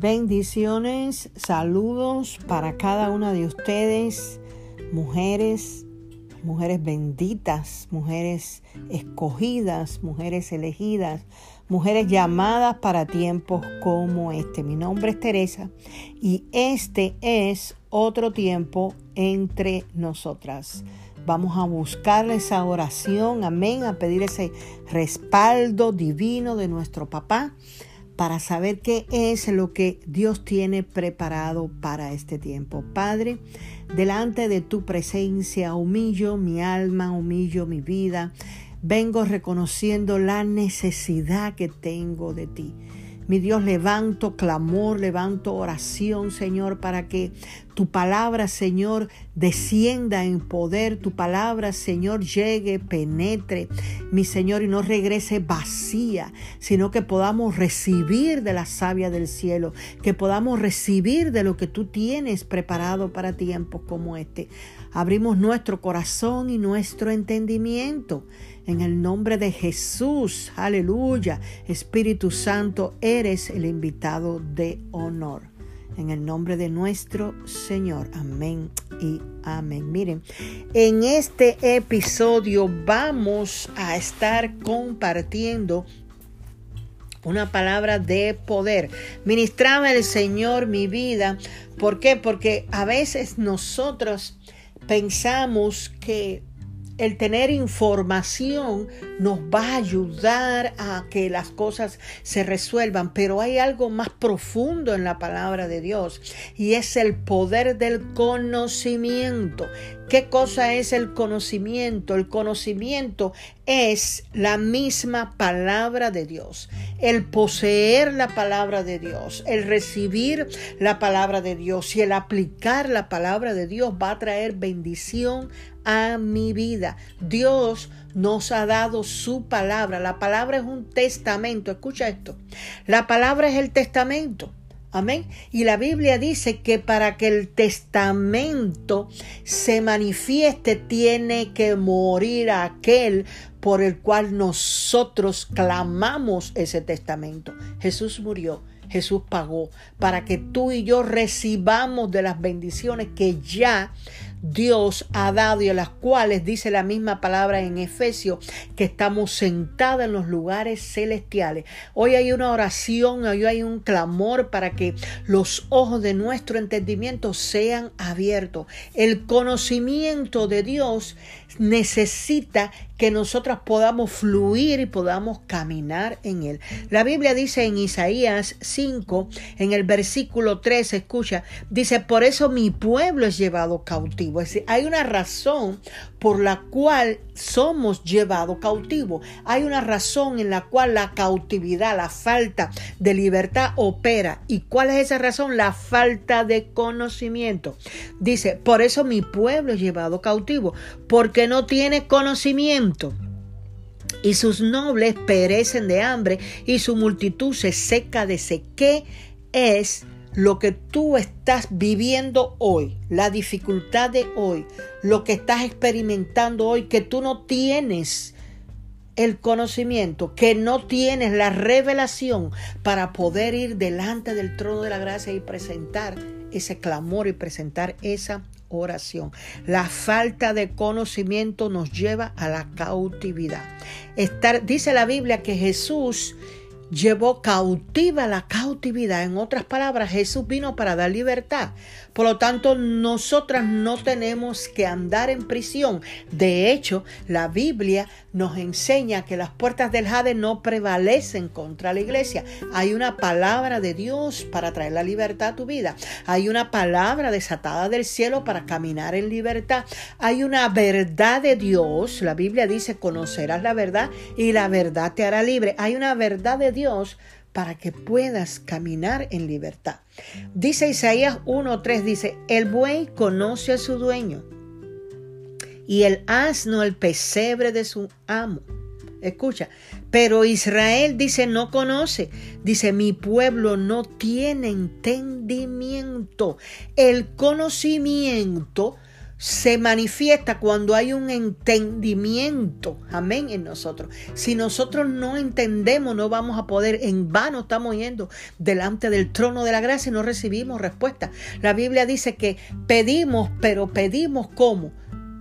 Bendiciones, saludos para cada una de ustedes, mujeres, mujeres benditas, mujeres escogidas, mujeres elegidas, mujeres llamadas para tiempos como este. Mi nombre es Teresa y este es otro tiempo entre nosotras. Vamos a buscar esa oración, amén, a pedir ese respaldo divino de nuestro papá para saber qué es lo que Dios tiene preparado para este tiempo. Padre, delante de tu presencia humillo mi alma, humillo mi vida. Vengo reconociendo la necesidad que tengo de ti. Mi Dios, levanto clamor, levanto oración, Señor, para que tu palabra, Señor, descienda en poder, tu palabra, Señor, llegue, penetre, mi Señor, y no regrese vacía, sino que podamos recibir de la savia del cielo, que podamos recibir de lo que tú tienes preparado para tiempos como este. Abrimos nuestro corazón y nuestro entendimiento. En el nombre de Jesús, aleluya. Espíritu Santo, eres el invitado de honor. En el nombre de nuestro Señor. Amén y amén. Miren, en este episodio vamos a estar compartiendo una palabra de poder. Ministraba el Señor mi vida. ¿Por qué? Porque a veces nosotros pensamos que el tener información nos va a ayudar a que las cosas se resuelvan, pero hay algo más profundo en la palabra de Dios y es el poder del conocimiento. ¿Qué cosa es el conocimiento? El conocimiento es la misma palabra de Dios. El poseer la palabra de Dios, el recibir la palabra de Dios y el aplicar la palabra de Dios va a traer bendición a mi vida. Dios nos ha dado su palabra. La palabra es un testamento. Escucha esto. La palabra es el testamento. Amén. Y la Biblia dice que para que el testamento se manifieste tiene que morir aquel por el cual nosotros clamamos ese testamento. Jesús murió. Jesús pagó para que tú y yo recibamos de las bendiciones que ya Dios ha dado y a las cuales dice la misma palabra en Efesios que estamos sentados en los lugares celestiales. Hoy hay una oración, hoy hay un clamor para que los ojos de nuestro entendimiento sean abiertos. El conocimiento de Dios necesita que nosotros podamos fluir y podamos caminar en él. La Biblia dice en Isaías 5, en el versículo 3, escucha, dice, por eso mi pueblo es llevado cautivo. Es decir, hay una razón por la cual somos llevados cautivos. Hay una razón en la cual la cautividad, la falta de libertad opera. ¿Y cuál es esa razón? La falta de conocimiento. Dice, por eso mi pueblo es llevado cautivo, porque no tiene conocimiento y sus nobles perecen de hambre y su multitud se seca de sequé es lo que tú estás viviendo hoy, la dificultad de hoy, lo que estás experimentando hoy, que tú no tienes el conocimiento, que no tienes la revelación para poder ir delante del trono de la gracia y presentar ese clamor y presentar esa oración. La falta de conocimiento nos lleva a la cautividad. Dice la Biblia que Jesús llevó cautiva la cautividad. En otras palabras, Jesús vino para dar libertad. Por lo tanto, nosotras no tenemos que andar en prisión. De hecho, la Biblia nos enseña que las puertas del Jade no prevalecen contra la iglesia. Hay una palabra de Dios para traer la libertad a tu vida. Hay una palabra desatada del cielo para caminar en libertad. Hay una verdad de Dios. La Biblia dice, conocerás la verdad y la verdad te hará libre. Hay una verdad de Dios para que puedas caminar en libertad. Dice Isaías 1.3, dice, el buey conoce a su dueño y el asno el pesebre de su amo. Escucha, pero Israel dice no conoce, dice mi pueblo no tiene entendimiento. El conocimiento se manifiesta cuando hay un entendimiento, amén, en nosotros. Si nosotros no entendemos, no vamos a poder, en vano estamos yendo delante del trono de la gracia y no recibimos respuesta. La Biblia dice que pedimos, pero pedimos cómo.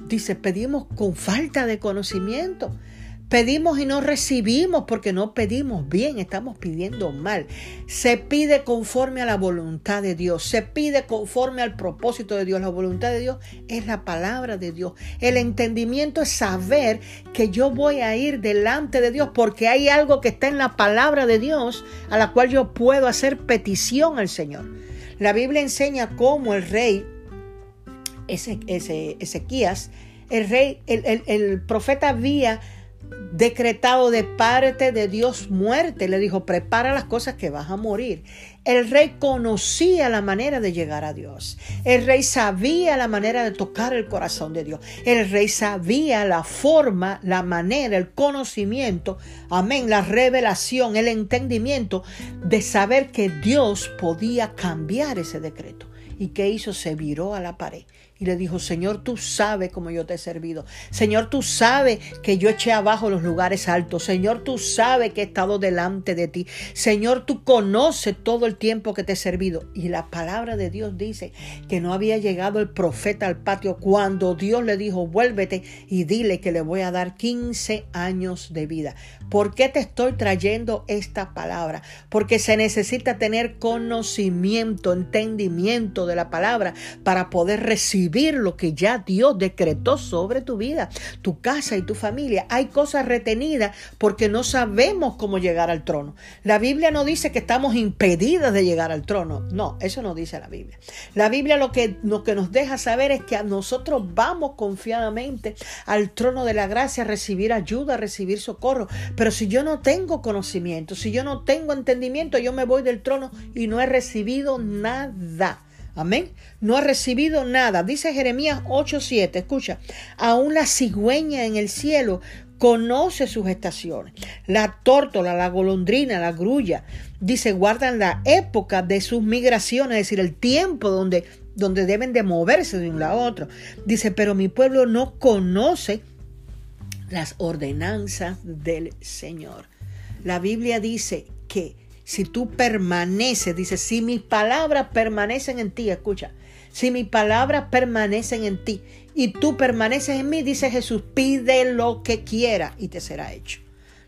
Dice, pedimos con falta de conocimiento. Pedimos y no recibimos porque no pedimos bien, estamos pidiendo mal. Se pide conforme a la voluntad de Dios, se pide conforme al propósito de Dios. La voluntad de Dios es la palabra de Dios. El entendimiento es saber que yo voy a ir delante de Dios porque hay algo que está en la palabra de Dios a la cual yo puedo hacer petición al Señor. La Biblia enseña cómo el rey Ezequías, el rey, el, el profeta había decretado de parte de Dios muerte. Le dijo, prepara las cosas que vas a morir. El rey conocía la manera de llegar a Dios. El rey sabía la manera de tocar el corazón de Dios. El rey sabía la forma, la manera, el conocimiento, amén, la revelación, el entendimiento de saber que Dios podía cambiar ese decreto. ¿Y qué hizo? Se viró a la pared y le dijo, Señor, tú sabes cómo yo te he servido. Señor, tú sabes que yo eché abajo los lugares altos. Señor, tú sabes que he estado delante de ti. Señor, tú conoces todo el tiempo que te he servido. Y la palabra de Dios dice que no había llegado el profeta al patio cuando Dios le dijo, vuélvete y dile que le voy a dar 15 años de vida. ¿Por qué te estoy trayendo esta palabra? Porque se necesita tener conocimiento, entendimiento de la palabra para poder recibir lo que ya Dios decretó sobre tu vida, tu casa y tu familia. Hay cosas retenidas porque no sabemos cómo llegar al trono. La Biblia no dice que estamos impedidas de llegar al trono. No, eso no dice la Biblia. La Biblia lo que, lo que nos deja saber es que nosotros vamos confiadamente al trono de la gracia a recibir ayuda, a recibir socorro. Pero si yo no tengo conocimiento, si yo no tengo entendimiento, yo me voy del trono y no he recibido nada. Amén. No he recibido nada. Dice Jeremías 8:7. Escucha. Aún la cigüeña en el cielo conoce sus estaciones. La tórtola, la golondrina, la grulla. Dice, guardan la época de sus migraciones, es decir, el tiempo donde, donde deben de moverse de un lado a otro. Dice, pero mi pueblo no conoce las ordenanzas del Señor. La Biblia dice que si tú permaneces, dice, si mis palabras permanecen en ti, escucha, si mis palabras permanecen en ti y tú permaneces en mí, dice Jesús, pide lo que quiera y te será hecho.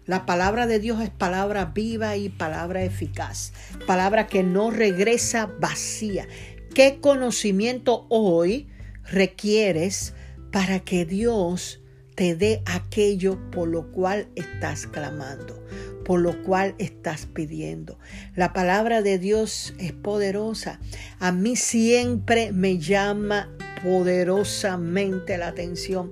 La palabra de Dios es palabra viva y palabra eficaz, palabra que no regresa vacía. ¿Qué conocimiento hoy requieres para que Dios te dé aquello por lo cual estás clamando, por lo cual estás pidiendo. La palabra de Dios es poderosa. A mí siempre me llama poderosamente la atención.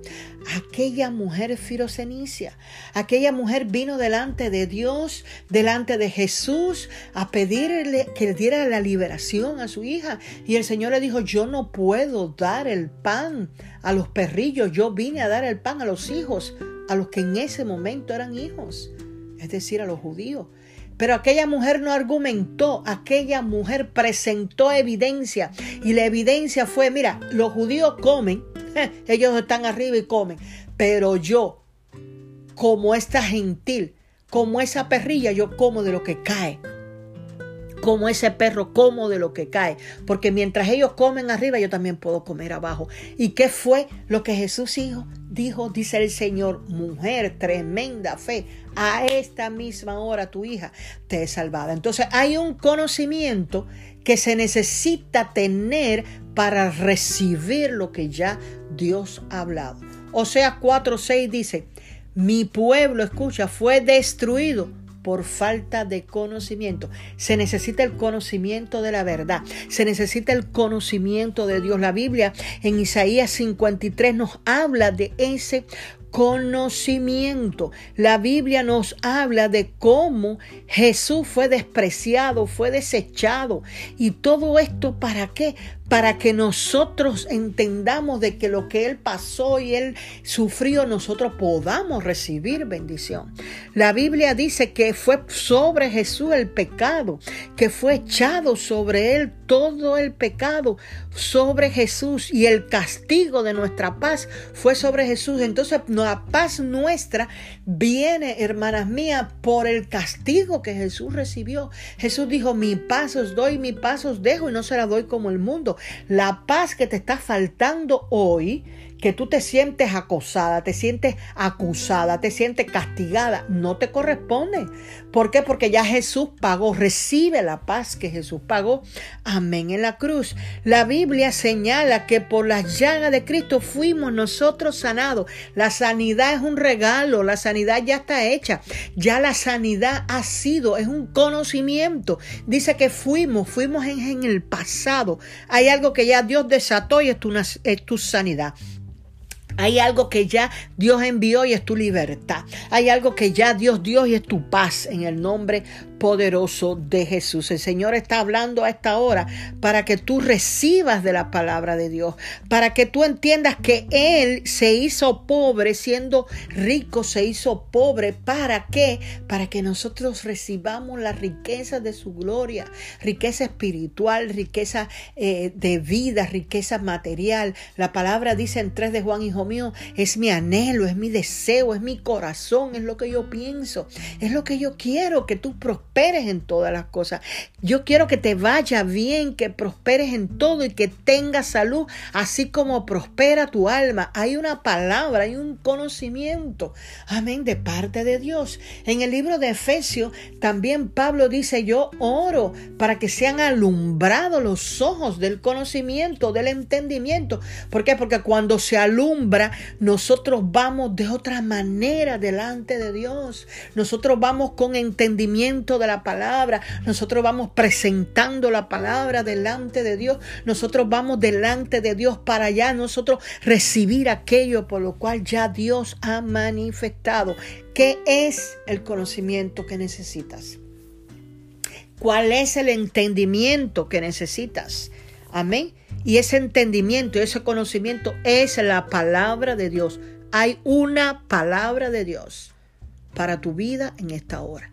Aquella mujer firocenicia, aquella mujer vino delante de Dios, delante de Jesús, a pedirle que le diera la liberación a su hija. Y el Señor le dijo, yo no puedo dar el pan a los perrillos, yo vine a dar el pan a los hijos, a los que en ese momento eran hijos, es decir, a los judíos. Pero aquella mujer no argumentó, aquella mujer presentó evidencia y la evidencia fue, mira, los judíos comen, ellos están arriba y comen, pero yo, como esta gentil, como esa perrilla, yo como de lo que cae. Como ese perro como de lo que cae. Porque mientras ellos comen arriba, yo también puedo comer abajo. ¿Y qué fue lo que Jesús dijo? Dijo, dice el Señor, mujer, tremenda fe a esta misma hora tu hija te es salvada. Entonces hay un conocimiento que se necesita tener para recibir lo que ya Dios ha hablado. O sea, 4.6 dice, mi pueblo, escucha, fue destruido por falta de conocimiento. Se necesita el conocimiento de la verdad. Se necesita el conocimiento de Dios. La Biblia en Isaías 53 nos habla de ese conocimiento. La Biblia nos habla de cómo Jesús fue despreciado, fue desechado. Y todo esto para qué? Para que nosotros entendamos de que lo que Él pasó y Él sufrió, nosotros podamos recibir bendición. La Biblia dice que fue sobre Jesús el pecado, que fue echado sobre Él todo el pecado sobre Jesús y el castigo de nuestra paz fue sobre Jesús. Entonces la paz nuestra viene, hermanas mías, por el castigo que Jesús recibió. Jesús dijo, mi paz os doy, mi paz os dejo y no se la doy como el mundo. La paz que te está faltando hoy que tú te sientes acosada, te sientes acusada, te sientes castigada, no te corresponde. ¿Por qué? Porque ya Jesús pagó, recibe la paz que Jesús pagó. Amén en la cruz. La Biblia señala que por las llagas de Cristo fuimos nosotros sanados. La sanidad es un regalo, la sanidad ya está hecha. Ya la sanidad ha sido, es un conocimiento. Dice que fuimos, fuimos en, el pasado. Hay algo que ya Dios desató y es tu, sanidad. Hay algo que ya Dios envió y es tu libertad. Hay algo que ya Dios dio y es tu paz en el nombre poderoso de Jesús. El Señor está hablando a esta hora para que tú recibas de la palabra de Dios, para que tú entiendas que Él se hizo pobre siendo rico, se hizo pobre. ¿Para qué? Para que nosotros recibamos la riqueza de su gloria, riqueza espiritual, riqueza eh, de vida, riqueza material. La palabra dice en 3 de Juan, hijo mío, es mi anhelo, es mi deseo, es mi corazón, es lo que yo pienso, es lo que yo quiero, que tú prosperes en todas las cosas. Yo quiero que te vaya bien, que prosperes en todo y que tengas salud, así como prospera tu alma. Hay una palabra, hay un conocimiento, amén, de parte de Dios. En el libro de Efesios también Pablo dice, yo oro para que sean alumbrados los ojos del conocimiento, del entendimiento. ¿Por qué? Porque cuando se alumbra, nosotros vamos de otra manera delante de Dios. Nosotros vamos con entendimiento de la palabra. Nosotros vamos presentando la palabra delante de Dios. Nosotros vamos delante de Dios para allá. Nosotros recibir aquello por lo cual ya Dios ha manifestado. ¿Qué es el conocimiento que necesitas? ¿Cuál es el entendimiento que necesitas? Amén. Y ese entendimiento, ese conocimiento es la palabra de Dios. Hay una palabra de Dios para tu vida en esta hora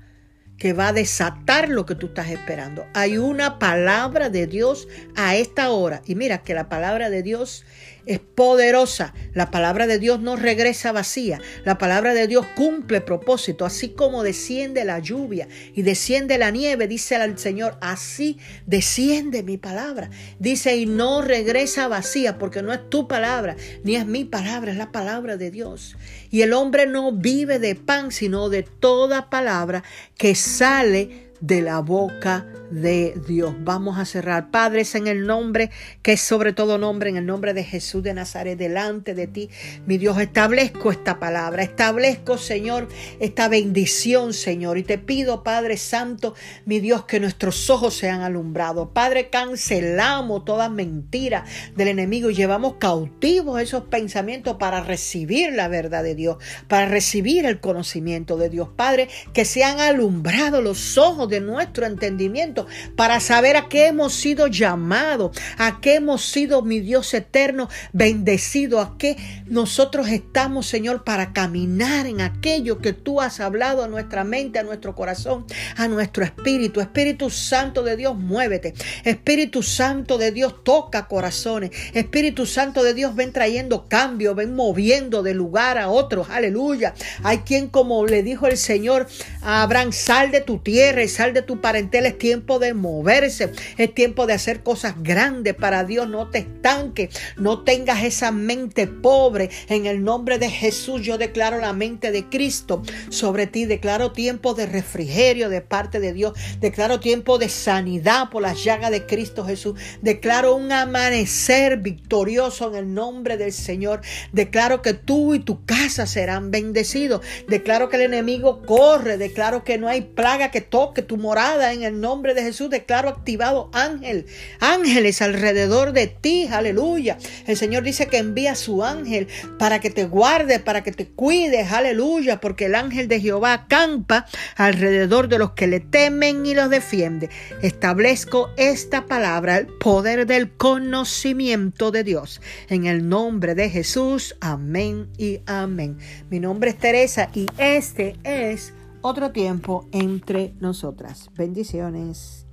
que va a desatar lo que tú estás esperando. Hay una palabra de Dios a esta hora. Y mira que la palabra de Dios es poderosa. La palabra de Dios no regresa vacía. La palabra de Dios cumple propósito. Así como desciende la lluvia y desciende la nieve, dice el Señor, así desciende mi palabra. Dice, y no regresa vacía porque no es tu palabra, ni es mi palabra, es la palabra de Dios. Y el hombre no vive de pan, sino de toda palabra que sale de la boca de Dios. Vamos a cerrar. Padres, en el nombre que es sobre todo nombre, en el nombre de Jesús de Nazaret, delante de ti, mi Dios, establezco esta palabra, establezco, Señor, esta bendición, Señor. Y te pido, Padre Santo, mi Dios, que nuestros ojos sean alumbrados. Padre, cancelamos toda mentira del enemigo y llevamos cautivos esos pensamientos para recibir la verdad de Dios, para recibir el conocimiento de Dios. Padre, que sean alumbrados los ojos de nuestro entendimiento para saber a qué hemos sido llamados, a qué hemos sido, mi Dios eterno, bendecido, a qué nosotros estamos, Señor, para caminar en aquello que tú has hablado a nuestra mente, a nuestro corazón, a nuestro espíritu. Espíritu Santo de Dios, muévete. Espíritu Santo de Dios, toca corazones. Espíritu Santo de Dios, ven trayendo cambio, ven moviendo de lugar a otros. Aleluya. Hay quien, como le dijo el Señor Abraham, sal de tu tierra y sal de tu parentela, es tiempo de moverse, es tiempo de hacer cosas grandes para Dios, no te estanques, no tengas esa mente pobre. En el nombre de Jesús yo declaro la mente de Cristo sobre ti, declaro tiempo de refrigerio de parte de Dios, declaro tiempo de sanidad por las llagas de Cristo Jesús, declaro un amanecer victorioso en el nombre del Señor, declaro que tú y tu casa serán bendecidos, declaro que el enemigo corre, declaro que no hay plaga que toque tu morada en el nombre de Jesús. Declaro activado ángel, ángeles alrededor de ti. Aleluya. El Señor dice que envía su ángel para que te guarde, para que te cuide. Aleluya. Porque el ángel de Jehová acampa alrededor de los que le temen y los defiende. Establezco esta palabra, el poder del conocimiento de Dios. En el nombre de Jesús. Amén y amén. Mi nombre es Teresa y este es otro tiempo entre nosotras. Bendiciones.